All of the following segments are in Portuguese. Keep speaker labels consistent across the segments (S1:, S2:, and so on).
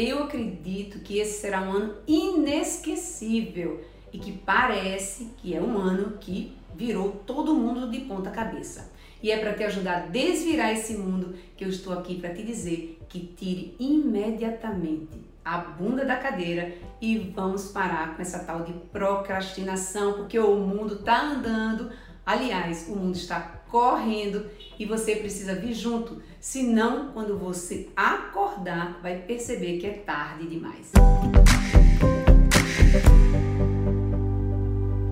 S1: Eu acredito que esse será um ano inesquecível e que parece que é um ano que virou todo mundo de ponta cabeça. E é para te ajudar a desvirar esse mundo que eu estou aqui para te dizer que tire imediatamente a bunda da cadeira e vamos parar com essa tal de procrastinação, porque o mundo está andando, aliás, o mundo está correndo e você precisa vir junto, senão quando você acordar vai perceber que é tarde demais.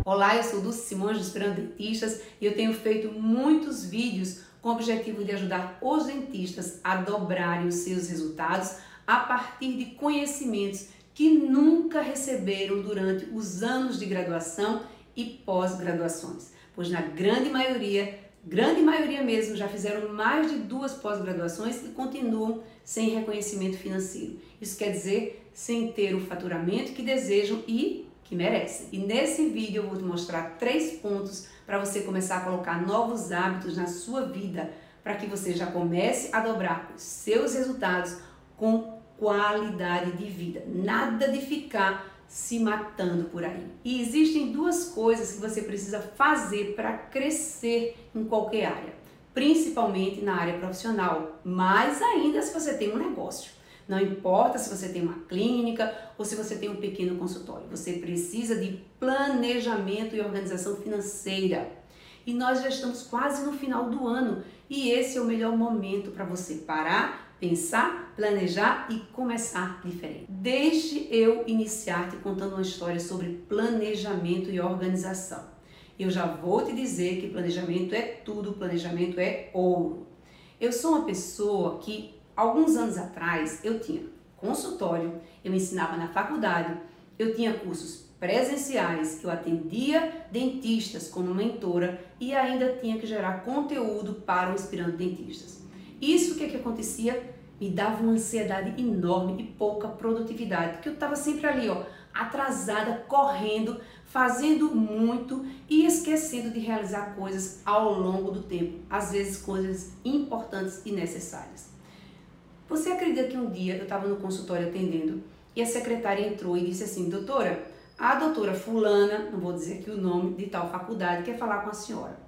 S1: Olá, eu sou Dulce Simões do Esperando Dentistas e eu tenho feito muitos vídeos com o objetivo de ajudar os dentistas a dobrarem os seus resultados a partir de conhecimentos que nunca receberam durante os anos de graduação e pós-graduações, pois na grande maioria, grande maioria mesmo, já fizeram mais de duas pós-graduações e continuam sem reconhecimento financeiro. Isso quer dizer sem ter o faturamento que desejam e que merecem. E nesse vídeo eu vou te mostrar três pontos para você começar a colocar novos hábitos na sua vida, para que você já comece a dobrar os seus resultados com qualidade de vida. Nada de ficar se matando por aí. E existem duas coisas que você precisa fazer para crescer em qualquer área, principalmente na área profissional, mais ainda se você tem um negócio. Não importa se você tem uma clínica ou se você tem um pequeno consultório, você precisa de planejamento e organização financeira. E nós já estamos quase no final do ano e esse é o melhor momento para você parar, pensar, planejar e começar diferente. Deixe eu iniciar te contando uma história sobre planejamento e organização. Eu já vou te dizer que planejamento é tudo, planejamento é ouro. Eu sou uma pessoa que alguns anos atrás eu tinha consultório, eu ensinava na faculdade, eu tinha cursos presenciais, eu atendia dentistas como mentora e ainda tinha que gerar conteúdo para o Inspirando Dentistas. Isso o que, que acontecia? Me dava uma ansiedade enorme e pouca produtividade, porque eu estava sempre ali, ó, atrasada, correndo, fazendo muito e esquecendo de realizar coisas ao longo do tempo, às vezes coisas importantes e necessárias. Você acredita que um dia eu estava no consultório atendendo e a secretária entrou e disse assim: Doutora, a doutora Fulana, não vou dizer aqui o nome de tal faculdade, quer falar com a senhora.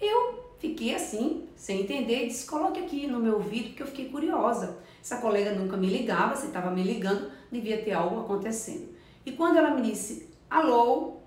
S1: Eu fiquei assim, sem entender, e disse: Coloque aqui no meu ouvido, porque eu fiquei curiosa. Essa colega nunca me ligava, se estava me ligando, devia ter algo acontecendo. E quando ela me disse: Alô,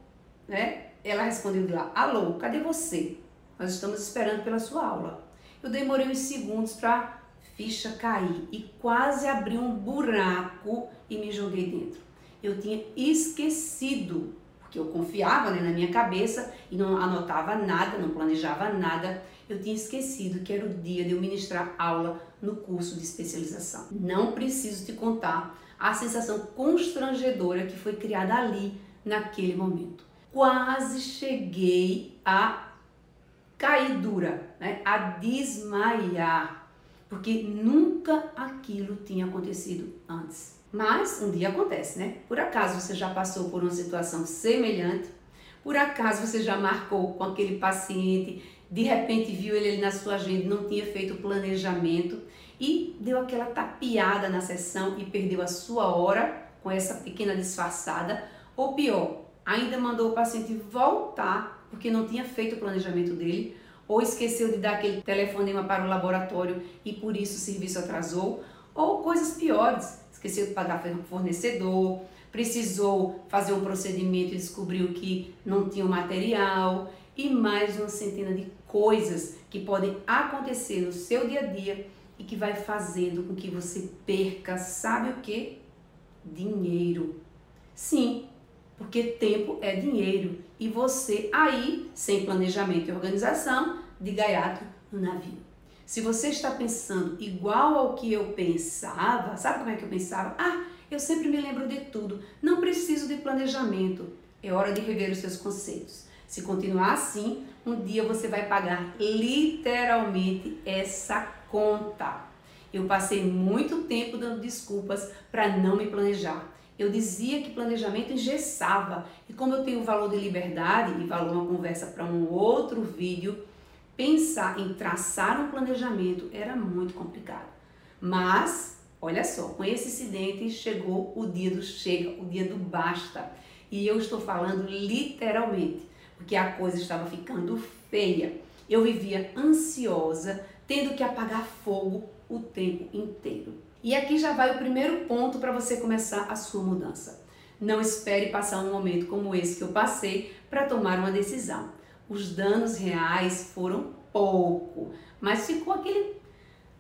S1: né? Ela respondeu de lá: Alô, cadê você? Nós estamos esperando pela sua aula. Eu demorei uns segundos para ficha cair e quase abri um buraco e me joguei dentro. Eu tinha esquecido, porque eu confiava né, na minha cabeça e não anotava nada, não planejava nada. Eu tinha esquecido que era o dia de eu ministrar aula no curso de especialização. Não preciso te contar a sensação constrangedora que foi criada ali naquele momento. Quase cheguei a cair dura, né? a desmaiar porque nunca aquilo tinha acontecido antes. Mas um dia acontece, né? Por acaso você já passou por uma situação semelhante? Por acaso você já marcou com aquele paciente, de repente viu ele na sua agenda, não tinha feito planejamento e deu aquela tapeada na sessão e perdeu a sua hora com essa pequena disfarçada? Ou pior, ainda mandou o paciente voltar porque não tinha feito o planejamento dele ou esqueceu de dar aquele telefonema para o laboratório e por isso o serviço atrasou, ou coisas piores, esqueceu de pagar fornecedor, precisou fazer um procedimento e descobriu que não tinha o material e mais uma centena de coisas que podem acontecer no seu dia a dia e que vai fazendo com que você perca, sabe o que? Dinheiro. Sim, porque tempo é dinheiro e você aí, sem planejamento e organização, de gaiato no navio. Se você está pensando igual ao que eu pensava, sabe como é que eu pensava? Ah, eu sempre me lembro de tudo, não preciso de planejamento. É hora de rever os seus conceitos. Se continuar assim, um dia você vai pagar literalmente essa conta. Eu passei muito tempo dando desculpas para não me planejar eu dizia que planejamento engessava. E como eu tenho valor de liberdade, e valor uma conversa para um outro vídeo, pensar em traçar um planejamento era muito complicado. Mas Olha só, com esse incidente chegou o dia do chega, o dia do basta. E eu estou falando literalmente, porque a coisa estava ficando feia. Eu vivia ansiosa, tendo que apagar fogo o tempo inteiro. E aqui já vai o primeiro ponto para você começar a sua mudança. Não espere passar um momento como esse que eu passei para tomar uma decisão. Os danos reais foram pouco, mas ficou aquele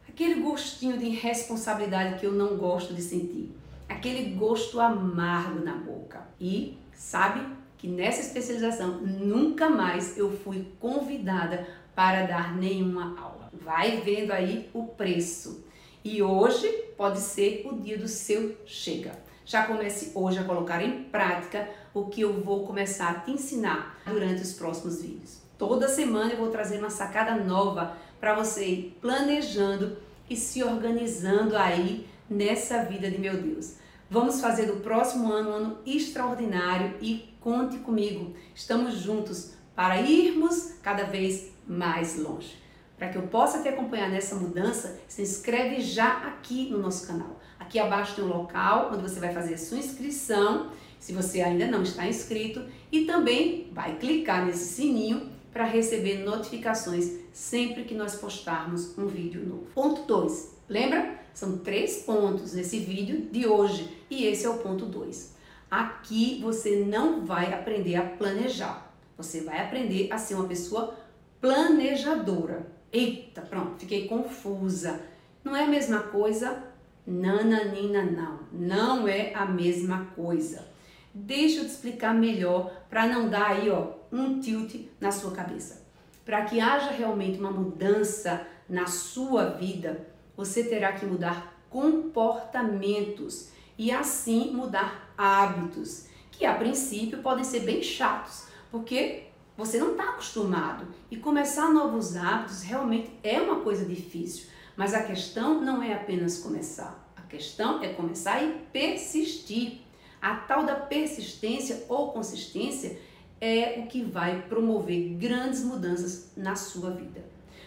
S1: aquele gostinho de irresponsabilidade que eu não gosto de sentir, aquele gosto amargo na boca. E sabe que nessa especialização nunca mais eu fui convidada para dar nenhuma aula. Vai vendo aí o preço. E hoje pode ser o dia do seu chega. Já comece hoje a colocar em prática o que eu vou começar a te ensinar durante os próximos vídeos. Toda semana eu vou trazer uma sacada nova para você ir planejando e se organizando aí nessa vida de meu Deus. Vamos fazer do próximo ano um ano extraordinário e conte comigo. Estamos juntos para irmos cada vez mais longe. Para que eu possa te acompanhar nessa mudança, se inscreve já aqui no nosso canal. Aqui abaixo tem um local onde você vai fazer a sua inscrição, se você ainda não está inscrito, e também vai clicar nesse sininho para receber notificações sempre que nós postarmos um vídeo novo. Ponto 2. Lembra? São três pontos nesse vídeo de hoje e esse é o ponto 2. Aqui você não vai aprender a planejar. Você vai aprender a ser uma pessoa planejadora. Eita, pronto, fiquei confusa. Não é a mesma coisa? Nananina, não. Não é a mesma coisa. Deixa eu te explicar melhor para não dar aí, ó, um tilt na sua cabeça. Para que haja realmente uma mudança na sua vida, você terá que mudar comportamentos e assim mudar hábitos, que a princípio podem ser bem chatos, porque você não está acostumado e começar novos hábitos realmente é uma coisa difícil. Mas a questão não é apenas começar, a questão é começar e persistir. A tal da persistência ou consistência é o que vai promover grandes mudanças na sua vida.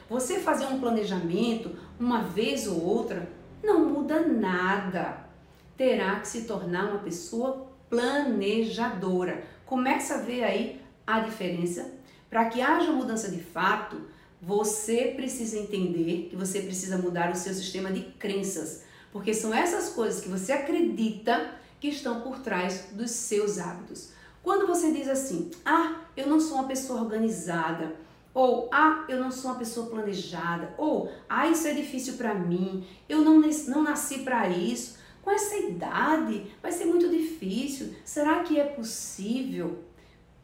S1: Você fazer um planejamento uma vez ou outra não muda nada. Terá que se tornar uma pessoa planejadora. Começa a ver aí a diferença. Para que haja mudança de fato, você precisa entender que você precisa mudar o seu sistema de crenças, porque são essas coisas que você acredita que estão por trás dos seus hábitos. Quando você diz assim, ah, eu não sou uma pessoa organizada, ou ah, eu não sou uma pessoa planejada, ou ah, isso é difícil para mim, eu não, não nasci para isso, com essa idade vai ser muito difícil, será que é possível?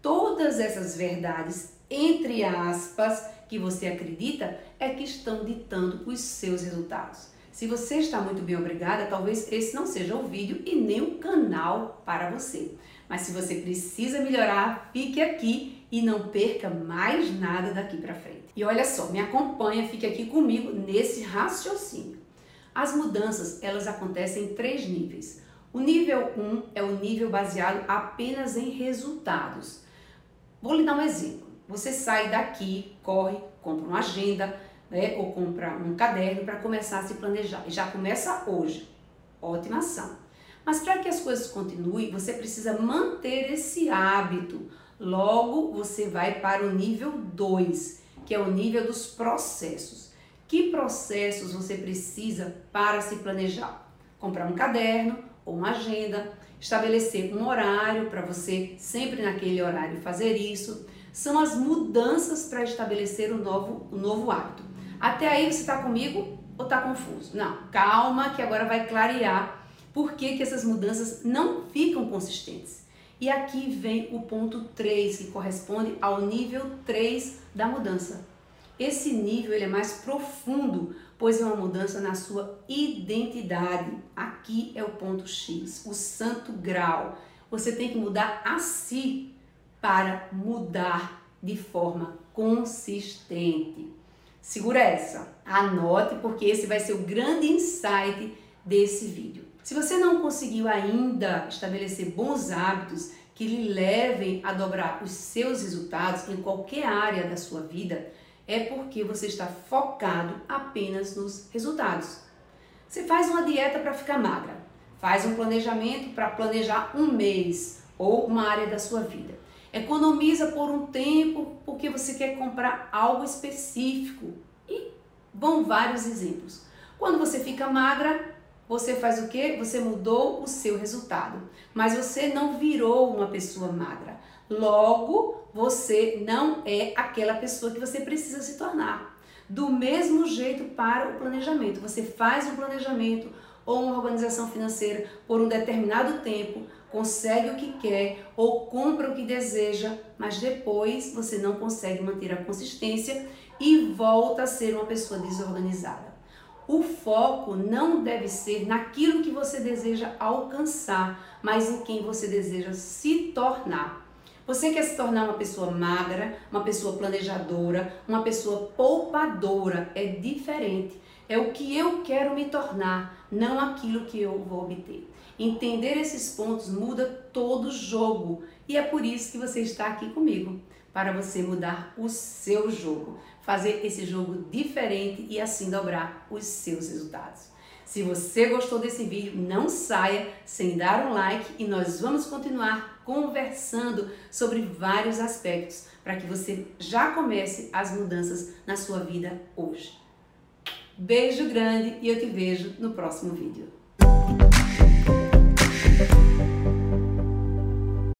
S1: Todas essas verdades, entre aspas, que você acredita, é que estão ditando os seus resultados. Se você está muito bem obrigada, talvez esse não seja o vídeo e nem o canal para você. Mas se você precisa melhorar, fique aqui e não perca mais nada daqui para frente. E olha só, me acompanha, fique aqui comigo nesse raciocínio. As mudanças, elas acontecem em três níveis. O nível 1 um é o nível baseado apenas em resultados. Vou lhe dar um exemplo. Você sai daqui, corre, compra uma agenda, né, ou comprar um caderno para começar a se planejar. E já começa hoje. Ótima ação. Mas para que as coisas continuem, você precisa manter esse hábito. Logo, você vai para o nível 2, que é o nível dos processos. Que processos você precisa para se planejar? Comprar um caderno ou uma agenda, estabelecer um horário para você sempre naquele horário fazer isso. São as mudanças para estabelecer o um novo, um novo hábito. Até aí você está comigo ou está confuso? Não, calma que agora vai clarear por que, que essas mudanças não ficam consistentes. E aqui vem o ponto 3, que corresponde ao nível 3 da mudança. Esse nível ele é mais profundo, pois é uma mudança na sua identidade. Aqui é o ponto X, o santo grau. Você tem que mudar a si para mudar de forma consistente. Segura essa, anote porque esse vai ser o grande insight desse vídeo. Se você não conseguiu ainda estabelecer bons hábitos que lhe levem a dobrar os seus resultados em qualquer área da sua vida, é porque você está focado apenas nos resultados. Você faz uma dieta para ficar magra, faz um planejamento para planejar um mês ou uma área da sua vida. Economiza por um tempo porque você quer comprar algo específico. E vão vários exemplos. Quando você fica magra, você faz o que? Você mudou o seu resultado, mas você não virou uma pessoa magra. Logo, você não é aquela pessoa que você precisa se tornar. Do mesmo jeito para o planejamento. Você faz um planejamento ou uma organização financeira por um determinado tempo, consegue o que quer ou compra o que deseja, mas depois você não consegue manter a consistência e volta a ser uma pessoa desorganizada. O foco não deve ser naquilo que você deseja alcançar, mas em quem você deseja se tornar. Você quer se tornar uma pessoa magra, uma pessoa planejadora, uma pessoa poupadora. É diferente. É o que eu quero me tornar, não aquilo que eu vou obter. Entender esses pontos muda todo o jogo e é por isso que você está aqui comigo para você mudar o seu jogo, fazer esse jogo diferente e assim dobrar os seus resultados. Se você gostou desse vídeo, não saia sem dar um like e nós vamos continuar conversando sobre vários aspectos para que você já comece as mudanças na sua vida hoje. Beijo grande e eu te vejo no próximo vídeo.